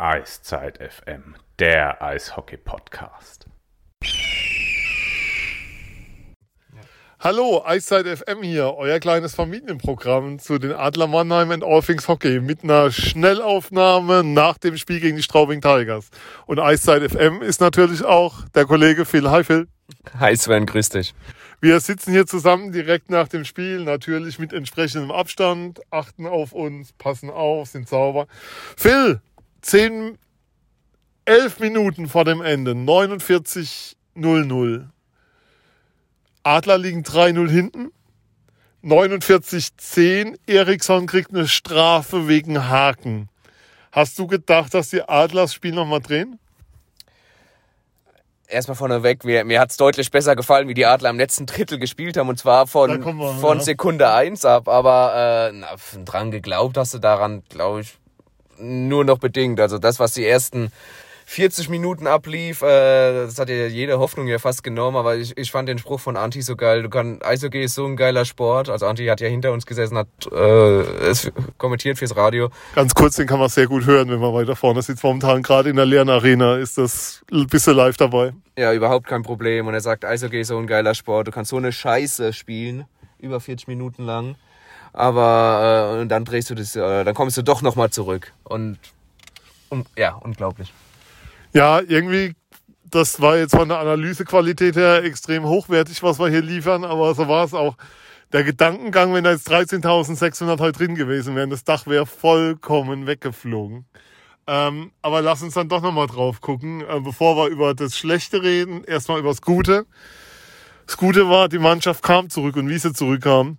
Eiszeit FM, der Eishockey-Podcast. Hallo, Eiszeit FM hier, euer kleines Familienprogramm zu den Adler Mannheim and All Things Hockey mit einer Schnellaufnahme nach dem Spiel gegen die Straubing Tigers. Und Eiszeit FM ist natürlich auch der Kollege Phil. Hi Phil. Hi Sven, grüß dich. Wir sitzen hier zusammen direkt nach dem Spiel, natürlich mit entsprechendem Abstand, achten auf uns, passen auf, sind sauber. Phil, 10, 11 Minuten vor dem Ende, 49-0-0. Adler liegen 3-0 hinten. 49-10. Eriksson kriegt eine Strafe wegen Haken. Hast du gedacht, dass die Adler das Spiel nochmal drehen? Erstmal vorneweg, mir, mir hat es deutlich besser gefallen, wie die Adler im letzten Drittel gespielt haben. Und zwar von, wir, von ja. Sekunde 1 ab. Aber äh, na, dran geglaubt hast du daran, glaube ich, nur noch bedingt. Also das, was die ersten 40 Minuten ablief, äh, das hat ja jede Hoffnung ja fast genommen, aber ich, ich fand den Spruch von Anti so geil. Du kannst, Eishockey ist so ein geiler Sport. Also Anti hat ja hinter uns gesessen, hat äh, es kommentiert fürs Radio. Ganz kurz, den kann man sehr gut hören, wenn man weiter vorne sitzt. Momentan gerade in der leeren Arena ist das ein bisschen live dabei. Ja, überhaupt kein Problem. Und er sagt, Eishockey ist so ein geiler Sport. Du kannst so eine Scheiße spielen, über 40 Minuten lang. Aber äh, dann drehst du das, äh, dann kommst du doch nochmal zurück. Und, und ja, unglaublich. Ja, irgendwie, das war jetzt von der Analysequalität her extrem hochwertig, was wir hier liefern, aber so war es auch. Der Gedankengang, wenn da jetzt 13.600 halt drin gewesen wären, das Dach wäre vollkommen weggeflogen. Ähm, aber lass uns dann doch nochmal drauf gucken, äh, bevor wir über das Schlechte reden, erstmal über das Gute. Das Gute war, die Mannschaft kam zurück und wie sie zurückkam.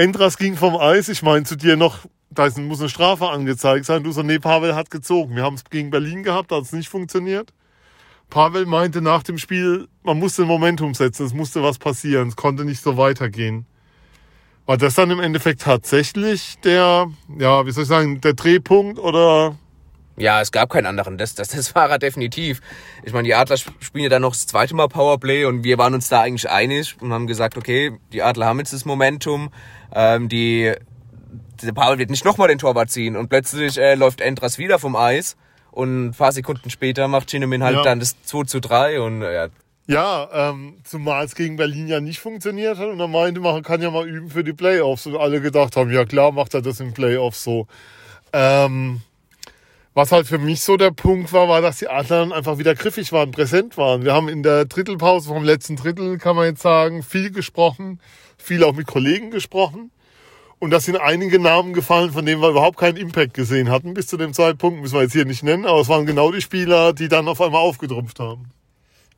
Endras ging vom Eis, ich meine zu dir noch da muss eine Strafe angezeigt sein. Du so, nee, Pavel hat gezogen. Wir haben es gegen Berlin gehabt, da hat es nicht funktioniert. Pavel meinte nach dem Spiel, man musste Momentum setzen, es musste was passieren, es konnte nicht so weitergehen. War das dann im Endeffekt tatsächlich der, ja, wie soll ich sagen, der Drehpunkt oder? Ja, es gab keinen anderen. Das, das, das war er definitiv. Ich meine, die Adler spielen ja dann noch das zweite Mal Powerplay und wir waren uns da eigentlich einig und haben gesagt, okay, die Adler haben jetzt das Momentum. Ähm, die der Paul wird nicht nochmal den Torwart ziehen und plötzlich äh, läuft Endras wieder vom Eis und ein paar Sekunden später macht Chinemin halt ja. dann das 2 zu 3 und äh, ja. Ja, ähm, zumal es gegen Berlin ja nicht funktioniert hat und er meinte, man kann ja mal üben für die Playoffs und alle gedacht haben, ja klar macht er das in Playoffs so. Ähm, was halt für mich so der Punkt war, war, dass die Adler dann einfach wieder griffig waren, präsent waren. Wir haben in der Drittelpause vom letzten Drittel, kann man jetzt sagen, viel gesprochen, viel auch mit Kollegen gesprochen. Und das sind einige Namen gefallen, von denen wir überhaupt keinen Impact gesehen hatten bis zu dem Zeitpunkt. Müssen wir jetzt hier nicht nennen, aber es waren genau die Spieler, die dann auf einmal aufgetrumpft haben.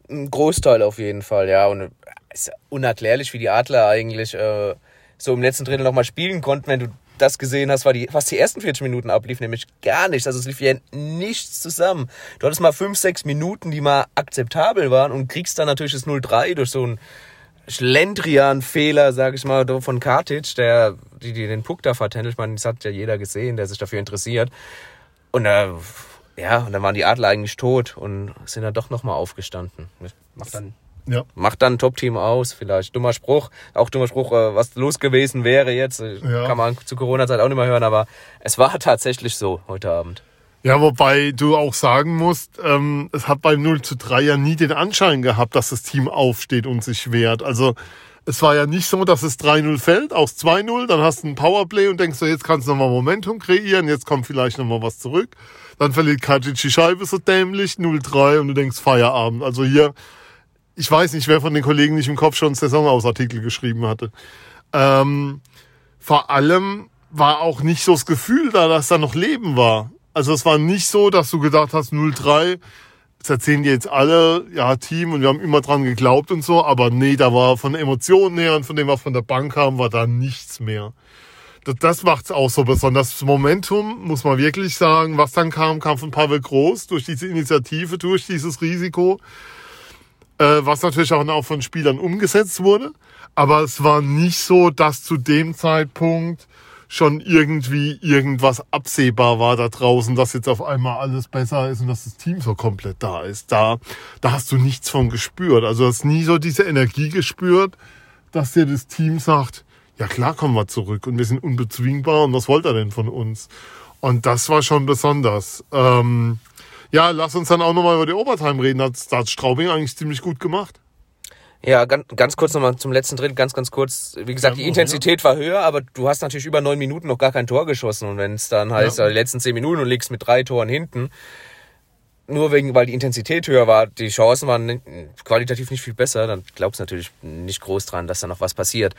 Ein Großteil auf jeden Fall, ja. Und es ist unerklärlich, wie die Adler eigentlich äh, so im letzten Drittel nochmal spielen konnten, wenn du das gesehen hast, war die, was die ersten 40 Minuten ablief, nämlich gar nichts. Also es lief ja nichts zusammen. Du hattest mal 5, 6 Minuten, die mal akzeptabel waren und kriegst dann natürlich das 0-3 durch so ein Schlendrian-Fehler, sag ich mal, von Kartic, der die, die den Puck da vertändelt. Ich meine, das hat ja jeder gesehen, der sich dafür interessiert. Und äh, ja, und dann waren die Adler eigentlich tot und sind dann doch nochmal aufgestanden. Macht dann, ja. macht dann ein Top-Team aus, vielleicht. Dummer Spruch, auch dummer Spruch, äh, was los gewesen wäre jetzt. Ja. Kann man zu Corona-Zeit auch nicht mehr hören, aber es war tatsächlich so heute Abend. Ja, wobei du auch sagen musst, ähm, es hat beim 0 zu 3 ja nie den Anschein gehabt, dass das Team aufsteht und sich wehrt. Also es war ja nicht so, dass es 3-0 fällt aus 2-0, dann hast du ein Powerplay und denkst so, jetzt kannst du nochmal Momentum kreieren, jetzt kommt vielleicht nochmal was zurück. Dann verliert Kajic die Scheibe so dämlich, 0-3 und du denkst Feierabend. Also hier, ich weiß nicht, wer von den Kollegen nicht im Kopf schon Saisonausartikel geschrieben hatte. Ähm, vor allem war auch nicht so das Gefühl da, dass da noch Leben war. Also es war nicht so, dass du gedacht hast, 0-3, das erzählen die jetzt alle, ja, Team und wir haben immer dran geglaubt und so, aber nee, da war von Emotionen her und von dem, was von der Bank kam, war da nichts mehr. Das, das macht's auch so besonders. Das Momentum, muss man wirklich sagen, was dann kam, kam von Pavel Groß durch diese Initiative, durch dieses Risiko, was natürlich auch von Spielern umgesetzt wurde. Aber es war nicht so, dass zu dem Zeitpunkt schon irgendwie irgendwas absehbar war da draußen, dass jetzt auf einmal alles besser ist und dass das Team so komplett da ist. Da, da hast du nichts von gespürt. Also hast nie so diese Energie gespürt, dass dir das Team sagt, ja klar kommen wir zurück und wir sind unbezwingbar und was wollt er denn von uns? Und das war schon besonders. Ähm, Ja, lass uns dann auch nochmal über die Overtime reden. Das, das hat Straubing eigentlich ziemlich gut gemacht. Ja, ganz, ganz kurz nochmal zum letzten Drittel, ganz, ganz kurz. Wie gesagt, ja, die Intensität ja. war höher, aber du hast natürlich über neun Minuten noch gar kein Tor geschossen. Und wenn es dann heißt, ja. die letzten zehn Minuten und liegst mit drei Toren hinten, nur wegen, weil die Intensität höher war, die Chancen waren qualitativ nicht viel besser, dann glaubst du natürlich nicht groß dran, dass da noch was passiert.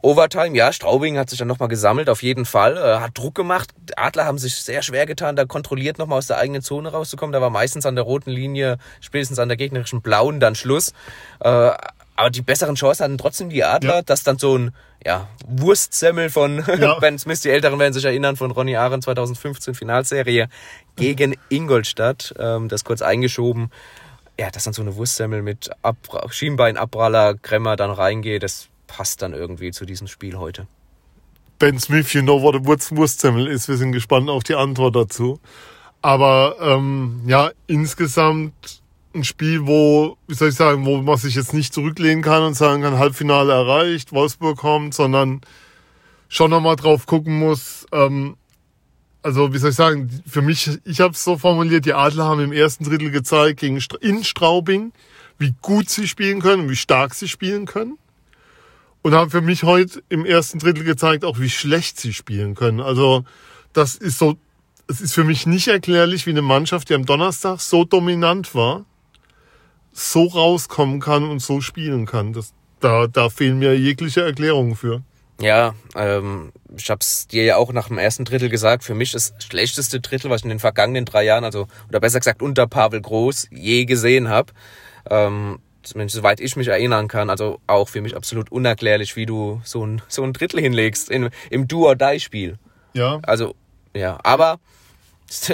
Overtime, ja, Straubing hat sich dann nochmal gesammelt, auf jeden Fall, äh, hat Druck gemacht. Adler haben sich sehr schwer getan, da kontrolliert nochmal aus der eigenen Zone rauszukommen. Da war meistens an der roten Linie, spätestens an der gegnerischen blauen dann Schluss. Äh, aber die besseren Chancen hatten trotzdem die Adler, ja. dass dann so ein ja, Wurstsemmel von ja. Ben Smith, die Älteren werden sich erinnern, von Ronny Ahren 2015 Finalserie gegen Ingolstadt, ähm, das kurz eingeschoben. Ja, dass dann so eine Wurstsemmel mit Ab Schienbeinabpraller, Kremmer dann reingeht, das passt dann irgendwie zu diesem Spiel heute. Ben Smith, you know what a Wurstsemmel ist. Wir sind gespannt auf die Antwort dazu. Aber ähm, ja, insgesamt ein Spiel, wo, wie soll ich sagen, wo man sich jetzt nicht zurücklehnen kann und sagen kann, Halbfinale erreicht, Wolfsburg kommt, sondern schon nochmal drauf gucken muss. Ähm, also wie soll ich sagen, für mich, ich habe es so formuliert, die Adler haben im ersten Drittel gezeigt gegen in Straubing, wie gut sie spielen können wie stark sie spielen können. Und haben für mich heute im ersten Drittel gezeigt, auch wie schlecht sie spielen können. Also das ist so, es ist für mich nicht erklärlich, wie eine Mannschaft, die am Donnerstag so dominant war, so rauskommen kann und so spielen kann. Das, da, da fehlen mir jegliche Erklärungen für. Ja, ähm, ich hab's dir ja auch nach dem ersten Drittel gesagt. Für mich das schlechteste Drittel, was ich in den vergangenen drei Jahren, also oder besser gesagt unter Pavel Groß, je gesehen habe. Ähm, zumindest soweit ich mich erinnern kann. Also auch für mich absolut unerklärlich, wie du so ein, so ein Drittel hinlegst in, im Do-or-Die-Spiel. Ja. Also, ja, aber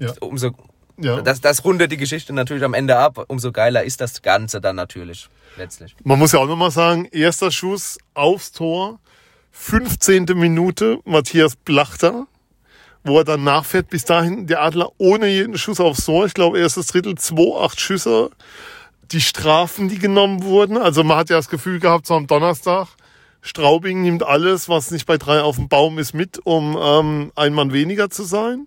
ja. umso ja. Das, das rundet die Geschichte natürlich am Ende ab. Umso geiler ist das Ganze dann natürlich letztlich. Man muss ja auch nochmal sagen, erster Schuss aufs Tor, 15. Minute, Matthias Blachter, wo er dann nachfährt. Bis dahin der Adler ohne jeden Schuss aufs Tor. Ich glaube, erstes Drittel, 2, 8 Schüsse. Die Strafen, die genommen wurden. Also man hat ja das Gefühl gehabt, so am Donnerstag, Straubing nimmt alles, was nicht bei drei auf dem Baum ist, mit, um ähm, ein Mann weniger zu sein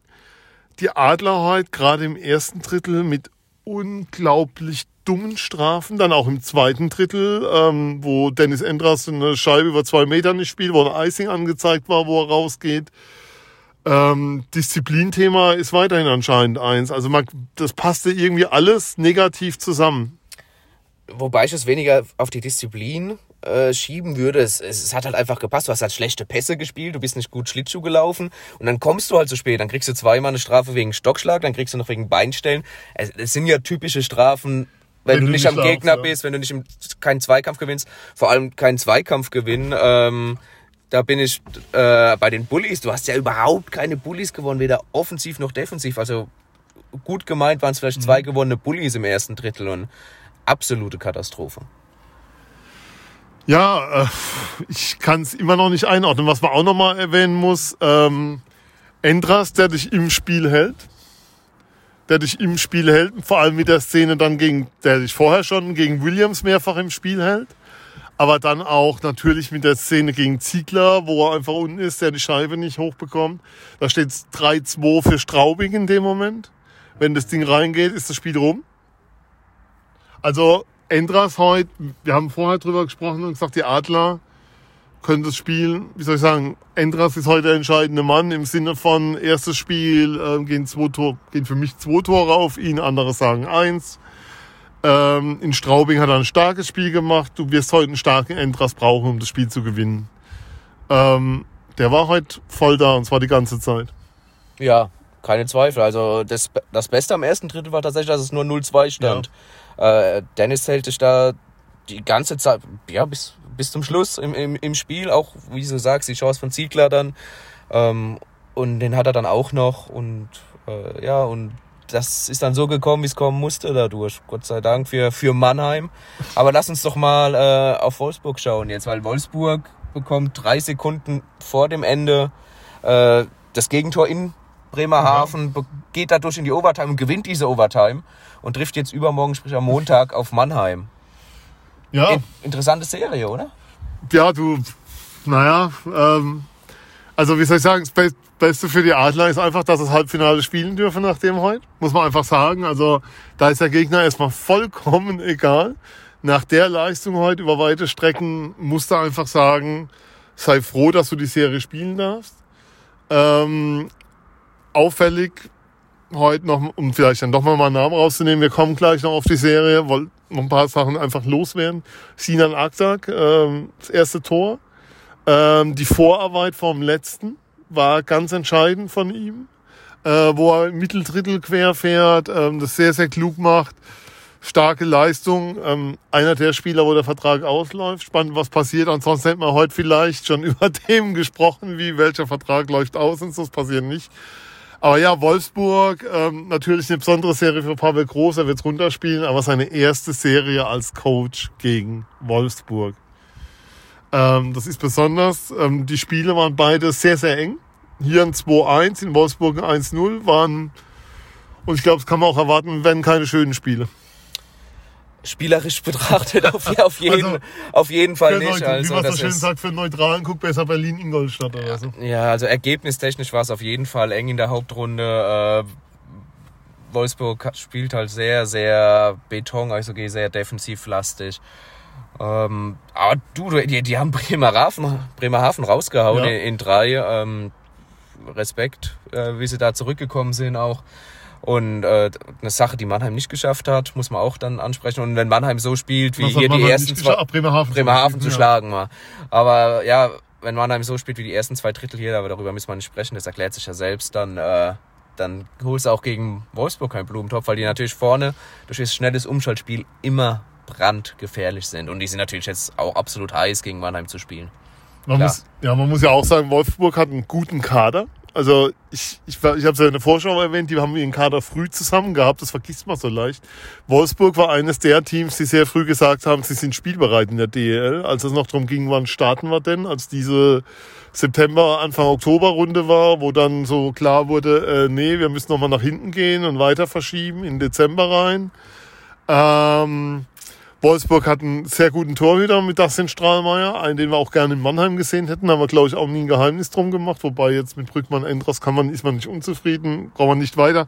die Adler heute gerade im ersten Drittel mit unglaublich dummen Strafen, dann auch im zweiten Drittel, ähm, wo Dennis Endras eine Scheibe über zwei Meter nicht spielt, wo ein Icing angezeigt war, wo er rausgeht. Ähm, Disziplinthema ist weiterhin anscheinend eins. Also man, das passte irgendwie alles negativ zusammen. Wobei ich es weniger auf die Disziplin äh, schieben würde. Es, es, es, hat halt einfach gepasst. Du hast halt schlechte Pässe gespielt, du bist nicht gut Schlittschuh gelaufen und dann kommst du halt zu spät. Dann kriegst du zweimal eine Strafe wegen Stockschlag, dann kriegst du noch wegen Beinstellen. Es, es sind ja typische Strafen, wenn, wenn du, nicht am Gegner ja. bist, wenn du nicht im, keinen Zweikampf gewinnst, vor allem keinen Zweikampf gewinnen. Ähm, da bin ich äh, bei den Bullies. Du hast ja überhaupt keine Bullies gewonnen, weder offensiv noch defensiv. Also gut gemeint waren es vielleicht mhm. zwei gewonnene Bullies im ersten Drittel und absolute Katastrophe. Ja, äh, ich kann es immer noch nicht einordnen. Was man auch noch mal erwähnen muss, ähm, Endras, der dich im Spiel hält. Der dich im Spiel hält, vor allem mit der Szene dann gegen, der dich vorher schon gegen Williams mehrfach im Spiel hält. Aber dann auch natürlich mit der Szene gegen Ziegler, wo er einfach unten ist, der die Scheibe nicht hochbekommt. Da steht 3-2 für Straubing in dem Moment. Wenn das Ding reingeht, ist das Spiel rum. Also Endras heute, wir haben vorher drüber gesprochen und gesagt, die Adler können das Spiel, wie soll ich sagen, Endras ist heute der entscheidende Mann im Sinne von erstes Spiel, äh, gehen zwei Tor, gehen für mich zwei Tore auf ihn, andere sagen eins. Ähm, in Straubing hat er ein starkes Spiel gemacht. Du wirst heute einen starken Endras brauchen, um das Spiel zu gewinnen. Ähm, der war heute voll da und zwar die ganze Zeit. Ja, keine Zweifel. Also das, das Beste am ersten Drittel war tatsächlich, dass es nur 0-2 stand. Ja. Äh, Dennis hält sich da die ganze Zeit, ja, bis, bis zum Schluss im, im, im Spiel, auch wie du sagst, die Chance von Ziegler dann. Ähm, und den hat er dann auch noch. Und äh, ja, und das ist dann so gekommen, wie es kommen musste dadurch. Gott sei Dank für, für Mannheim. Aber lass uns doch mal äh, auf Wolfsburg schauen jetzt, weil Wolfsburg bekommt drei Sekunden vor dem Ende äh, das Gegentor in Bremerhaven, mhm. geht dadurch in die Overtime und gewinnt diese Overtime und trifft jetzt übermorgen, sprich am Montag, auf Mannheim. Ja. interessante Serie, oder? Ja, du, naja, ähm, Also wie soll ich sagen, das Beste für die Adler ist einfach, dass es Halbfinale spielen dürfen nach dem heute. Muss man einfach sagen. Also da ist der Gegner erstmal vollkommen egal. Nach der Leistung heute über weite Strecken musst du einfach sagen, sei froh, dass du die Serie spielen darfst. Ähm, auffällig heute noch, um vielleicht dann doch mal einen Namen rauszunehmen, wir kommen gleich noch auf die Serie, wollen noch ein paar Sachen einfach loswerden. Sinan Aktak, ähm, das erste Tor. Ähm, die Vorarbeit vom letzten war ganz entscheidend von ihm, äh, wo er Mitteldrittel quer fährt, ähm, das sehr, sehr klug macht. Starke Leistung. Ähm, einer der Spieler, wo der Vertrag ausläuft. Spannend, was passiert. Ansonsten hätten wir heute vielleicht schon über Themen gesprochen, wie welcher Vertrag läuft aus und so. Das passiert nicht. Aber ja, Wolfsburg, ähm, natürlich eine besondere Serie für Pavel Groß, er wird runterspielen, aber seine erste Serie als Coach gegen Wolfsburg. Ähm, das ist besonders. Ähm, die Spiele waren beide sehr, sehr eng. Hier ein 2-1, in Wolfsburg ein 1-0 waren, und ich glaube, das kann man auch erwarten, werden keine schönen Spiele. Spielerisch betrachtet auf, auf, jeden, also, auf jeden Fall nicht. Leute, also, wie man so schön sagt, für Neutralen guckt besser Berlin-Ingolstadt oder so. Ja, also ergebnistechnisch war es auf jeden Fall eng in der Hauptrunde. Äh, Wolfsburg spielt halt sehr, sehr Beton, also sehr defensivlastig. Ähm, aber du, die, die haben Bremerhaven, Bremerhaven rausgehauen ja. in, in, drei. Ähm, Respekt, äh, wie sie da zurückgekommen sind auch. Und äh, eine Sache, die Mannheim nicht geschafft hat, muss man auch dann ansprechen. Und wenn Mannheim so spielt, wie hier die ersten zwei Bremerhaven, Bremerhaven zu schlagen war. Aber ja, wenn Mannheim so spielt wie die ersten zwei Drittel hier, aber darüber müssen wir nicht sprechen, das erklärt sich ja selbst, dann, äh, dann holst du auch gegen Wolfsburg keinen Blumentopf, weil die natürlich vorne durch das schnelles Umschaltspiel immer brandgefährlich sind. Und die sind natürlich jetzt auch absolut heiß, gegen Mannheim zu spielen. Man muss, ja, man muss ja auch sagen, Wolfsburg hat einen guten Kader. Also ich, ich, ich habe es ja in der Vorschau erwähnt, die haben ihren Kader früh zusammen gehabt, das vergisst man so leicht. Wolfsburg war eines der Teams, die sehr früh gesagt haben, sie sind spielbereit in der DEL. Als es noch darum ging, wann starten wir denn, als diese September, Anfang Oktober Runde war, wo dann so klar wurde, äh, nee, wir müssen nochmal nach hinten gehen und weiter verschieben in Dezember rein. Ähm, Wolfsburg hat einen sehr guten Torhüter mit Dustin Strahlmeier, einen, den wir auch gerne in Mannheim gesehen hätten, haben wir, glaube ich, auch nie ein Geheimnis drum gemacht, wobei jetzt mit Brückmann Endras kann man, ist man nicht unzufrieden, braucht man nicht weiter.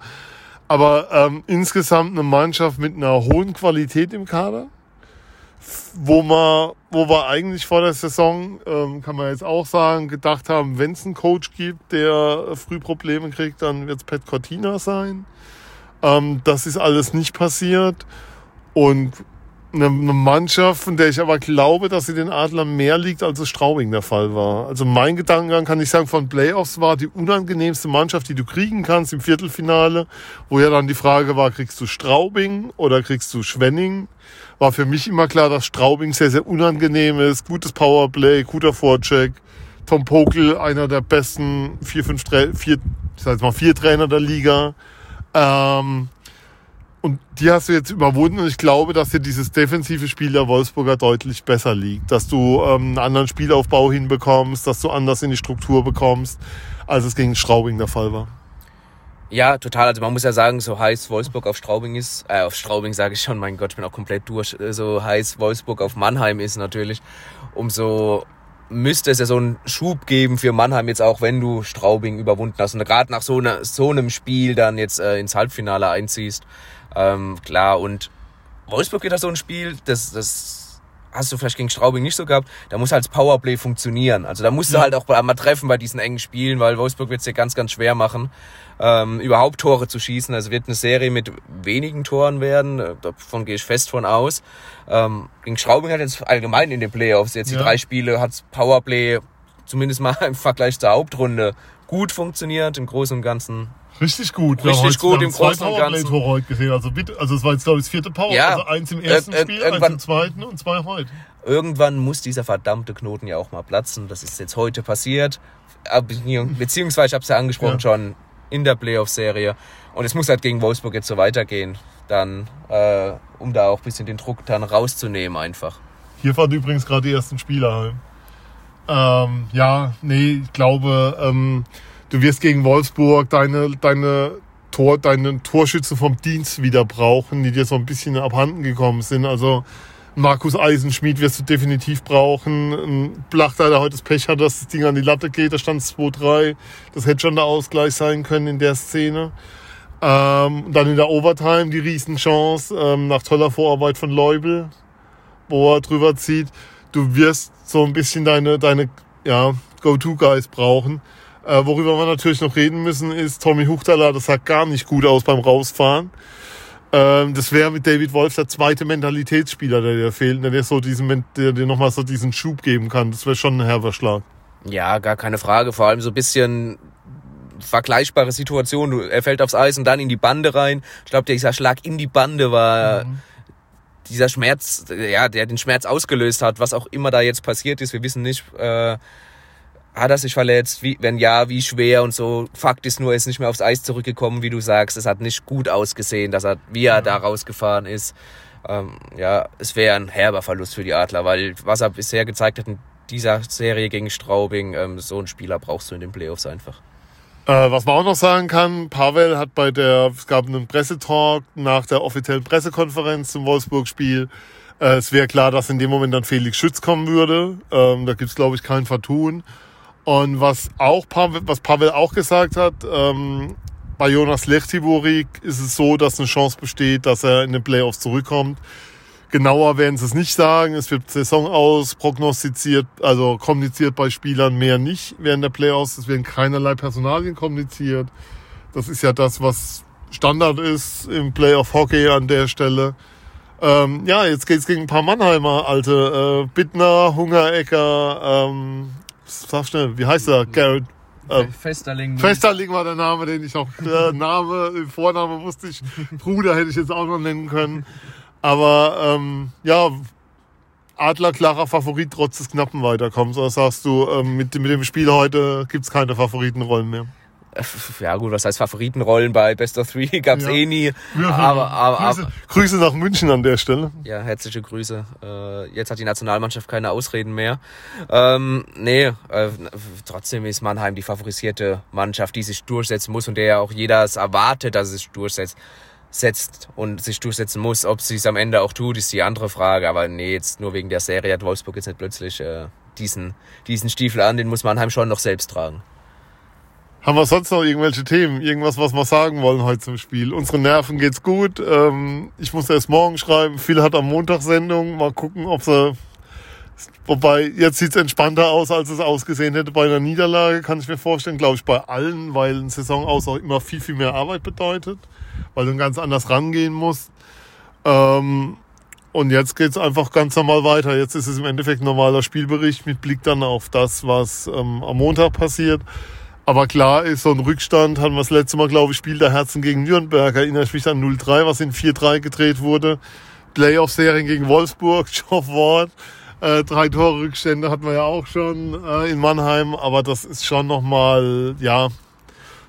Aber ähm, insgesamt eine Mannschaft mit einer hohen Qualität im Kader, wo man, wo wir eigentlich vor der Saison, ähm, kann man jetzt auch sagen, gedacht haben, wenn es einen Coach gibt, der früh Probleme kriegt, dann wird es Pat Cortina sein. Ähm, das ist alles nicht passiert. Und eine, Mannschaft, von der ich aber glaube, dass sie den Adlern mehr liegt, als es Straubing der Fall war. Also mein Gedankengang kann ich sagen, von Playoffs war die unangenehmste Mannschaft, die du kriegen kannst im Viertelfinale, wo ja dann die Frage war, kriegst du Straubing oder kriegst du Schwenning? War für mich immer klar, dass Straubing sehr, sehr unangenehm ist. Gutes Powerplay, guter Vorcheck. Tom Pokel, einer der besten vier, fünf, vier, ich sag mal, vier Trainer der Liga. Ähm, und die hast du jetzt überwunden und ich glaube, dass dir dieses defensive Spiel der Wolfsburger deutlich besser liegt. Dass du ähm, einen anderen Spielaufbau hinbekommst, dass du anders in die Struktur bekommst, als es gegen Straubing der Fall war. Ja, total. Also man muss ja sagen, so heiß Wolfsburg auf Straubing ist, äh, auf Straubing sage ich schon, mein Gott, ich bin auch komplett durch. So heiß Wolfsburg auf Mannheim ist natürlich, umso müsste es ja so einen Schub geben für Mannheim jetzt auch, wenn du Straubing überwunden hast und gerade nach so, einer, so einem Spiel dann jetzt äh, ins Halbfinale einziehst. Ähm, klar, und Wolfsburg wird da so ein Spiel, das, das hast du vielleicht gegen Straubing nicht so gehabt, da muss halt das Powerplay funktionieren. Also da musst du halt auch mal treffen bei diesen engen Spielen, weil Wolfsburg wird es dir ganz, ganz schwer machen, ähm, überhaupt Tore zu schießen. Also wird eine Serie mit wenigen Toren werden, äh, davon gehe ich fest von aus. Ähm, gegen Straubing hat jetzt allgemein in den Playoffs jetzt die drei Spiele, hat's Powerplay zumindest mal im Vergleich zur Hauptrunde gut funktioniert, im Großen und Ganzen Richtig gut. Richtig heute, gut im Großen und Ganzen. heute gesehen. Also, bitte, also es war jetzt glaube ich das vierte Power. Ja, also eins im ersten ir Spiel, eins im zweiten und zwei heute. Irgendwann muss dieser verdammte Knoten ja auch mal platzen. Das ist jetzt heute passiert. Beziehungsweise, ich habe es ja angesprochen ja. schon, in der Playoff-Serie. Und es muss halt gegen Wolfsburg jetzt so weitergehen. Dann, äh, um da auch ein bisschen den Druck dann rauszunehmen einfach. Hier fahren übrigens gerade die ersten Spieler heim. Ähm, ja, nee, ich glaube, ähm, du wirst gegen Wolfsburg deine, deine Tor, deine Torschütze vom Dienst wieder brauchen, die dir so ein bisschen abhanden gekommen sind. Also Markus Eisenschmied wirst du definitiv brauchen. Ein Blachter, der heute das Pech hat, dass das Ding an die Latte geht, da stand 2-3. Das hätte schon der Ausgleich sein können in der Szene. Ähm, dann in der Overtime die Riesenchance ähm, nach toller Vorarbeit von Leubel, wo er drüber zieht. Du wirst so ein bisschen deine, deine ja, Go-To-Guys brauchen. Äh, worüber wir natürlich noch reden müssen, ist Tommy Huchtaler, das sah gar nicht gut aus beim Rausfahren. Ähm, das wäre mit David Wolf der zweite Mentalitätsspieler, der dir fehlt, der dir so diesen, der dir nochmal so diesen Schub geben kann. Das wäre schon ein herber Schlag. Ja, gar keine Frage. Vor allem so ein bisschen vergleichbare Situation. Er fällt aufs Eis und dann in die Bande rein. Ich glaube, dieser Schlag in die Bande war mhm. dieser Schmerz, ja, der den Schmerz ausgelöst hat, was auch immer da jetzt passiert ist. Wir wissen nicht, äh, hat er sich verletzt? Wie, wenn ja, wie schwer und so. Fakt ist nur, er ist nicht mehr aufs Eis zurückgekommen, wie du sagst. Es hat nicht gut ausgesehen, dass er, wie er da rausgefahren ist. Ähm, ja, es wäre ein herber Verlust für die Adler, weil was er bisher gezeigt hat in dieser Serie gegen Straubing, ähm, so einen Spieler brauchst du in den Playoffs einfach. Äh, was man auch noch sagen kann, Pavel hat bei der, es gab einen Pressetalk nach der offiziellen Pressekonferenz zum Wolfsburg-Spiel. Äh, es wäre klar, dass in dem Moment dann Felix Schütz kommen würde. Ähm, da gibt's glaube ich, kein Vertun. Und was auch Pavel, was Pavel auch gesagt hat, ähm, bei Jonas Lechtiborik ist es so, dass eine Chance besteht, dass er in den Playoffs zurückkommt. Genauer werden sie es nicht sagen. Es wird Saison aus prognostiziert, also kommuniziert bei Spielern mehr nicht während der Playoffs. Es werden keinerlei Personalien kommuniziert. Das ist ja das, was Standard ist im Playoff Hockey an der Stelle. Ähm, ja, jetzt geht's gegen ein paar Mannheimer, alte äh, Bittner, Hungerecker, ähm, sag schnell, wie heißt er? Garrett. Ähm, Festerling. Festerling war der Name, den ich auch, der Name, Vorname wusste ich. Bruder hätte ich jetzt auch noch nennen können. Aber ähm, ja, Adler klarer Favorit trotz des knappen Weiterkommens. Oder sagst du, ähm, mit, mit dem Spiel heute gibt's keine Favoritenrollen mehr? Ja gut, was heißt Favoritenrollen bei Best of Three gab's ja. eh nie. Ja, aber, aber, Grüße, aber, Grüße nach München an der Stelle. Ja, herzliche Grüße. Äh, jetzt hat die Nationalmannschaft keine Ausreden mehr. Ähm, nee, äh, trotzdem ist Mannheim die favorisierte Mannschaft, die sich durchsetzen muss und der ja auch jeder es erwartet, dass es sich durchsetzt setzt und sich durchsetzen muss. Ob sie es am Ende auch tut, ist die andere Frage. Aber nee, jetzt nur wegen der Serie hat Wolfsburg jetzt nicht plötzlich äh, diesen, diesen Stiefel an, den muss Mannheim schon noch selbst tragen. Haben wir sonst noch irgendwelche Themen? Irgendwas, was wir sagen wollen heute zum Spiel? Unsere Nerven geht's gut. Ähm, ich muss erst morgen schreiben. Phil hat am Montag Sendung. Mal gucken, ob sie. Wobei, jetzt sieht's entspannter aus, als es ausgesehen hätte bei einer Niederlage, kann ich mir vorstellen. Glaube ich bei allen, weil ein Saison aus auch immer viel, viel mehr Arbeit bedeutet. Weil du ganz anders rangehen musst. Ähm, und jetzt geht's einfach ganz normal weiter. Jetzt ist es im Endeffekt ein normaler Spielbericht mit Blick dann auf das, was ähm, am Montag passiert. Aber klar ist, so ein Rückstand hatten wir das letzte Mal, glaube ich, Spiel der Herzen gegen Nürnberg. Erinnere ich mich an 0-3, was in 4-3 gedreht wurde. Playoff-Serien gegen Wolfsburg, Geoff Ward. Äh, drei Tore Rückstände hatten wir ja auch schon äh, in Mannheim. Aber das ist schon nochmal, ja,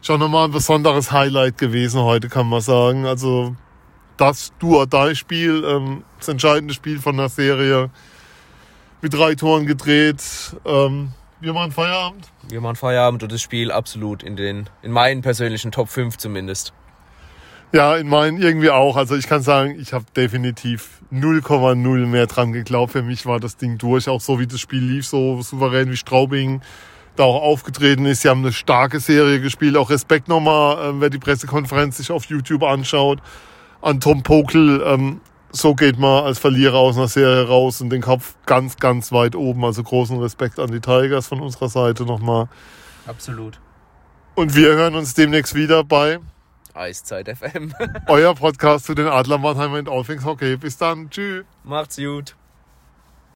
schon nochmal ein besonderes Highlight gewesen heute, kann man sagen. Also das Do-or-Die-Spiel, ähm, das entscheidende Spiel von der Serie mit drei Toren gedreht. Ähm, wir machen Feierabend. Wir machen Feierabend und das Spiel absolut in den, in meinen persönlichen Top 5 zumindest. Ja, in meinen irgendwie auch. Also ich kann sagen, ich habe definitiv 0,0 mehr dran geglaubt. Für mich war das Ding durch, auch so wie das Spiel lief, so souverän wie Straubing da auch aufgetreten ist. Sie haben eine starke Serie gespielt. Auch Respekt nochmal, äh, wer die Pressekonferenz sich auf YouTube anschaut, an Tom Pokel. Ähm, so geht man als Verlierer aus einer Serie raus und den Kopf ganz, ganz weit oben. Also großen Respekt an die Tigers von unserer Seite nochmal. Absolut. Und wir hören uns demnächst wieder bei Eiszeit FM. euer Podcast zu den Adler Mannheim und All Things Hockey. Bis dann. Tschüss. Macht's gut.